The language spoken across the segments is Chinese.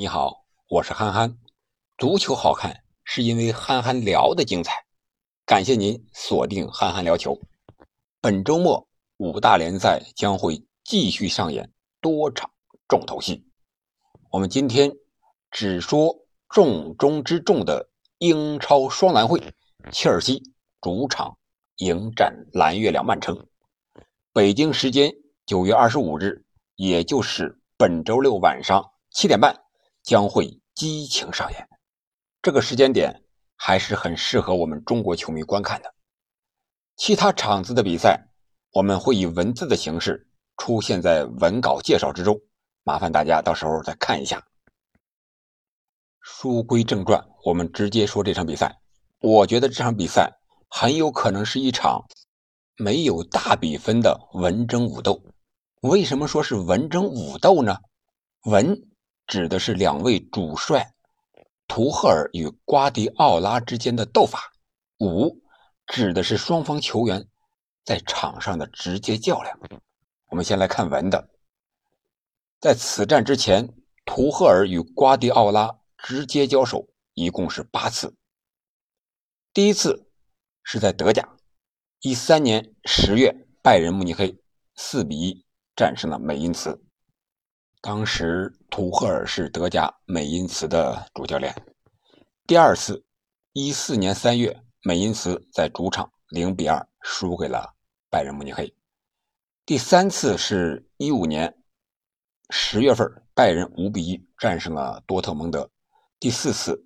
你好，我是憨憨。足球好看是因为憨憨聊的精彩。感谢您锁定憨憨聊球。本周末五大联赛将会继续上演多场重头戏。我们今天只说重中之重的英超双蓝会，切尔西主场迎战蓝月亮曼城。北京时间九月二十五日，也就是本周六晚上七点半。将会激情上演，这个时间点还是很适合我们中国球迷观看的。其他场次的比赛，我们会以文字的形式出现在文稿介绍之中，麻烦大家到时候再看一下。书归正传，我们直接说这场比赛。我觉得这场比赛很有可能是一场没有大比分的文争武斗。为什么说是文争武斗呢？文。指的是两位主帅图赫尔与瓜迪奥拉之间的斗法，五指的是双方球员在场上的直接较量。我们先来看文的，在此战之前，图赫尔与瓜迪奥拉直接交手一共是八次。第一次是在德甲，一三年十月，拜仁慕尼黑四比一战胜了美因茨。当时图赫尔是德甲美因茨的主教练。第二次，一四年三月，美因茨在主场零比二输给了拜仁慕尼黑。第三次是一五年十月份，拜仁五比一战胜了多特蒙德。第四次，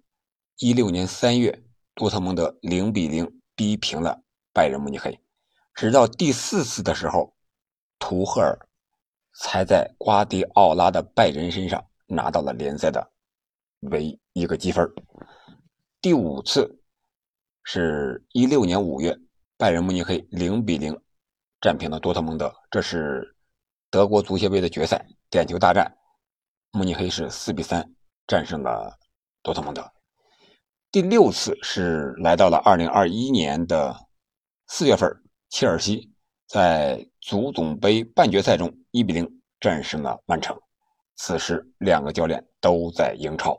一六年三月，多特蒙德零比零逼平了拜仁慕尼黑。直到第四次的时候，图赫尔。才在瓜迪奥拉的拜仁身上拿到了联赛的唯一个积分。第五次是一六年五月，拜仁慕尼黑零比零战平了多特蒙德，这是德国足协杯的决赛点球大战，慕尼黑是四比三战胜了多特蒙德。第六次是来到了二零二一年的四月份，切尔西在足总杯半决赛中。一比零战胜了曼城，此时两个教练都在英超。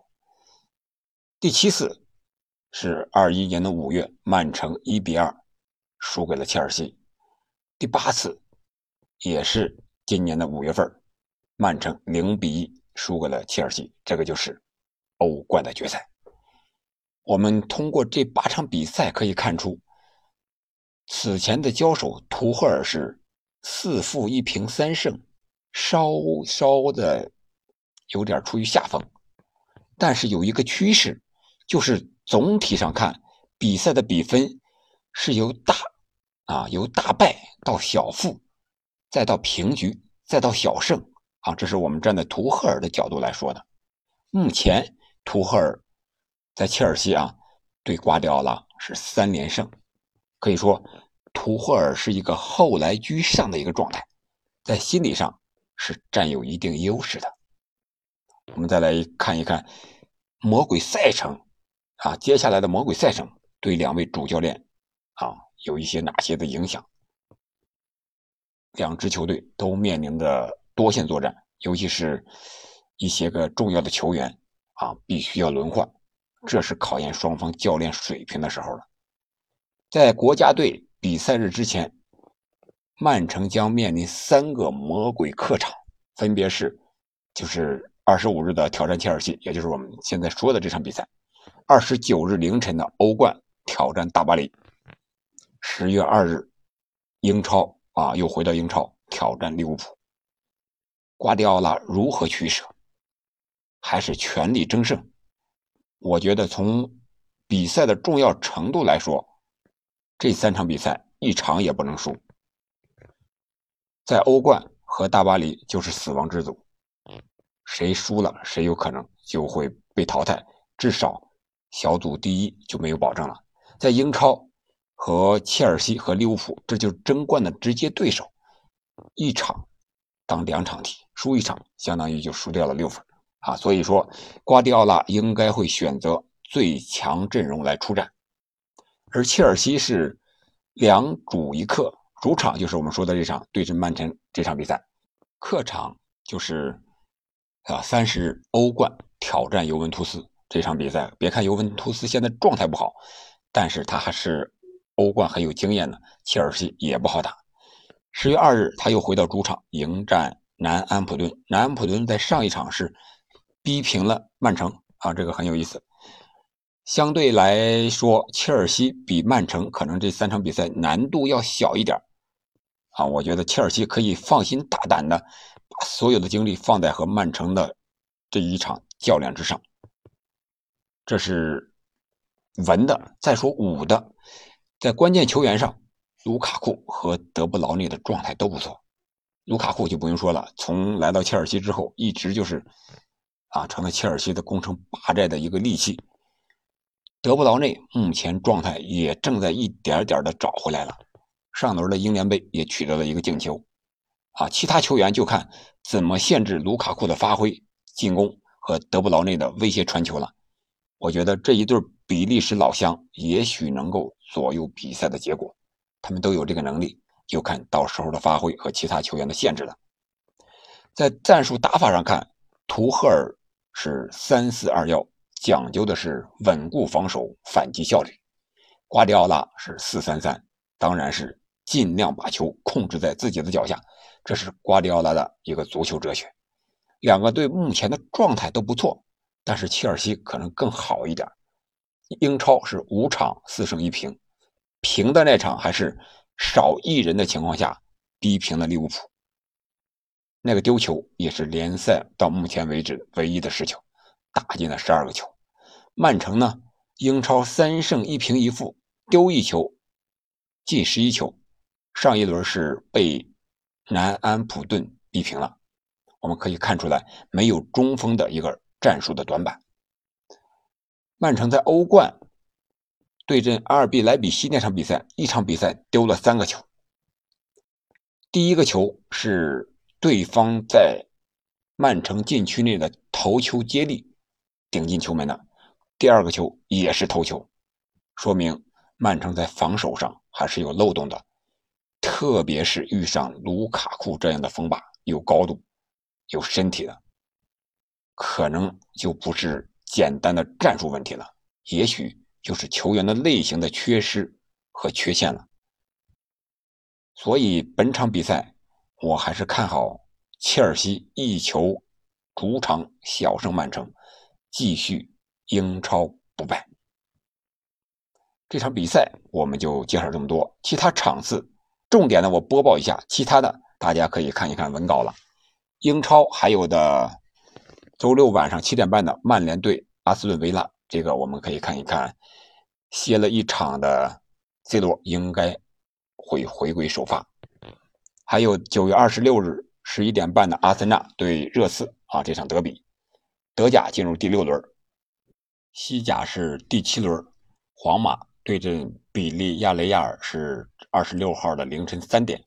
第七次是二一年的五月，曼城一比二输给了切尔西。第八次也是今年的五月份，曼城零比一输给了切尔西。这个就是欧冠的决赛。我们通过这八场比赛可以看出，此前的交手，图赫尔是。四负一平三胜，稍稍的有点处于下风，但是有一个趋势，就是总体上看，比赛的比分是由大啊由大败到小负，再到平局，再到小胜啊，这是我们站在图赫尔的角度来说的。目前图赫尔在切尔西啊对瓜迪奥拉是三连胜，可以说。图赫尔是一个后来居上的一个状态，在心理上是占有一定优势的。我们再来看一看魔鬼赛程啊，接下来的魔鬼赛程对两位主教练啊有一些哪些的影响？两支球队都面临着多线作战，尤其是一些个重要的球员啊，必须要轮换，这是考验双方教练水平的时候了。在国家队。比赛日之前，曼城将面临三个魔鬼客场，分别是，就是二十五日的挑战切尔西，也就是我们现在说的这场比赛；二十九日凌晨的欧冠挑战大巴黎；十月二日，英超啊又回到英超挑战利物浦。瓜迪奥拉如何取舍？还是全力争胜？我觉得从比赛的重要程度来说。这三场比赛一场也不能输，在欧冠和大巴黎就是死亡之组，谁输了谁有可能就会被淘汰，至少小组第一就没有保证了。在英超和切尔西和利物浦，这就是争冠的直接对手，一场当两场踢，输一场相当于就输掉了六分啊。所以说，瓜迪奥拉应该会选择最强阵容来出战。而切尔西是两主一客，主场就是我们说的这场对阵曼城这场比赛，客场就是啊三十日欧冠挑战尤文图斯。这场比赛，别看尤文图斯现在状态不好，但是他还是欧冠很有经验的。切尔西也不好打。十月二日，他又回到主场迎战南安普顿。南安普顿在上一场是逼平了曼城啊，这个很有意思。相对来说，切尔西比曼城可能这三场比赛难度要小一点啊。我觉得切尔西可以放心大胆的把所有的精力放在和曼城的这一场较量之上。这是文的。再说武的，在关键球员上，卢卡库和德布劳内的状态都不错。卢卡库就不用说了，从来到切尔西之后，一直就是啊，成了切尔西的攻城拔寨的一个利器。德布劳内目前状态也正在一点点的找回来了，上轮的英联杯也取得了一个进球，啊，其他球员就看怎么限制卢卡库的发挥、进攻和德布劳内的威胁传球了。我觉得这一对比利时老乡也许能够左右比赛的结果，他们都有这个能力，就看到时候的发挥和其他球员的限制了。在战术打法上看，图赫尔是三四二幺。讲究的是稳固防守、反击效率。瓜迪奥拉是四三三，当然是尽量把球控制在自己的脚下，这是瓜迪奥拉的一个足球哲学。两个队目前的状态都不错，但是切尔西可能更好一点。英超是五场四胜一平，平的那场还是少一人的情况下逼平了利物浦，那个丢球也是联赛到目前为止唯一的失球，打进了十二个球。曼城呢？英超三胜一平一负，丢一球，进十一球。上一轮是被南安普顿逼平了。我们可以看出来，没有中锋的一个战术的短板。曼城在欧冠对阵阿尔比莱比锡那场比赛，一场比赛丢了三个球。第一个球是对方在曼城禁区内的头球接力顶进球门的。第二个球也是头球，说明曼城在防守上还是有漏洞的，特别是遇上卢卡库这样的锋霸，有高度、有身体的，可能就不是简单的战术问题了，也许就是球员的类型的缺失和缺陷了。所以本场比赛我还是看好切尔西一球主场小胜曼城，继续。英超不败，这场比赛我们就介绍这么多。其他场次重点呢，我播报一下，其他的大家可以看一看文稿了。英超还有的周六晚上七点半的曼联对阿斯顿维拉，这个我们可以看一看。歇了一场的 C 罗应该会回归首发。还有九月二十六日十一点半的阿森纳对热刺啊，这场德比，德甲进入第六轮。西甲是第七轮，皇马对阵比利亚雷亚尔是二十六号的凌晨三点。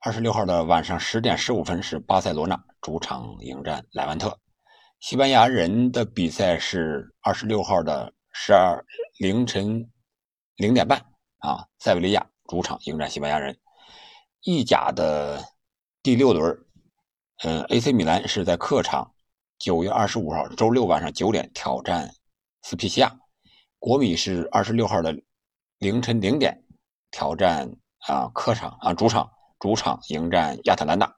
二十六号的晚上十点十五分是巴塞罗那主场迎战莱万特。西班牙人的比赛是二十六号的十二凌晨零点半啊，塞维利亚主场迎战西班牙人。意甲的第六轮，嗯，AC 米兰是在客场。九月二十五号周六晚上九点挑战斯皮西亚，国米是二十六号的凌晨零点挑战啊客场啊主场主场迎战亚特兰大。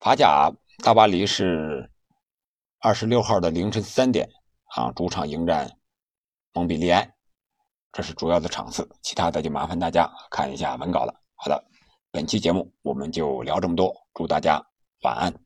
法甲大巴黎是二十六号的凌晨三点啊主场迎战蒙彼利埃，这是主要的场次，其他的就麻烦大家看一下文稿了。好的，本期节目我们就聊这么多，祝大家晚安。